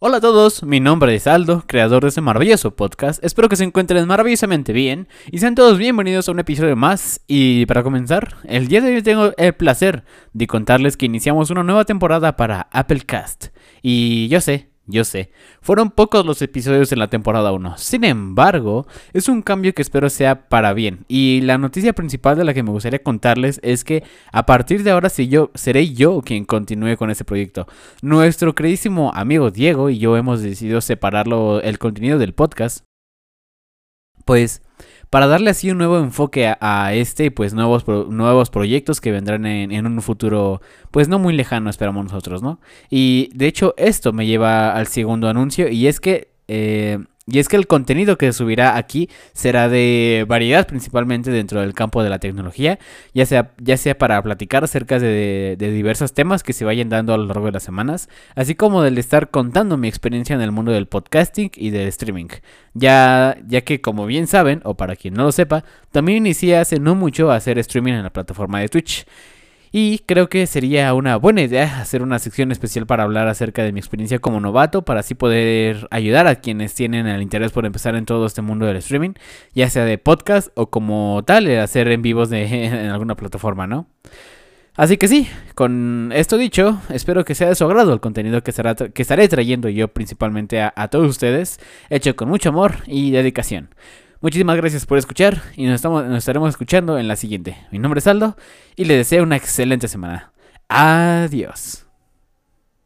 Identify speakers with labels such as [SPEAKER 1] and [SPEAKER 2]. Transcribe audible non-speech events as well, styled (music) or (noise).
[SPEAKER 1] Hola a todos, mi nombre es Aldo, creador de este maravilloso podcast. Espero que se encuentren maravillosamente bien y sean todos bienvenidos a un episodio más. Y para comenzar, el día de hoy tengo el placer de contarles que iniciamos una nueva temporada para Apple Cast. Y yo sé, yo sé, fueron pocos los episodios en la temporada 1. Sin embargo, es un cambio que espero sea para bien. Y la noticia principal de la que me gustaría contarles es que a partir de ahora yo, seré yo quien continúe con este proyecto. Nuestro queridísimo amigo Diego y yo hemos decidido separarlo el contenido del podcast. Pues para darle así un nuevo enfoque a, este y pues nuevos, nuevos proyectos que vendrán en, un futuro pues no muy lejano esperamos nosotros, ¿no? Y de hecho esto me lleva al segundo anuncio y es que eh, y es que el contenido que subirá aquí será de variedad principalmente dentro del campo de la tecnología, ya sea, ya sea para platicar acerca de, diversos temas que se vayan dando a lo largo de las semanas, así como del estar contando mi experiencia en el mundo del podcasting y del streaming. Ya, ya que como bien saben, o para quien no lo sepa, también inicié hace no mucho a hacer streaming en la plataforma de Twitch. Y creo que sería una buena idea hacer una sección especial para hablar acerca de mi experiencia como novato, para así poder ayudar a quienes tienen el interés por empezar en todo este mundo del streaming, ya sea de podcast o como tal, hacer en vivos de, (laughs) en alguna plataforma, ¿no? Así que sí, con esto dicho, espero que sea de su agrado el contenido que, que estaré trayendo yo principalmente a todos ustedes, hecho con mucho amor y dedicación. Muchísimas gracias por escuchar y nos, estamos, nos estaremos escuchando en la siguiente. Mi nombre es Aldo y les deseo una excelente semana. Adiós.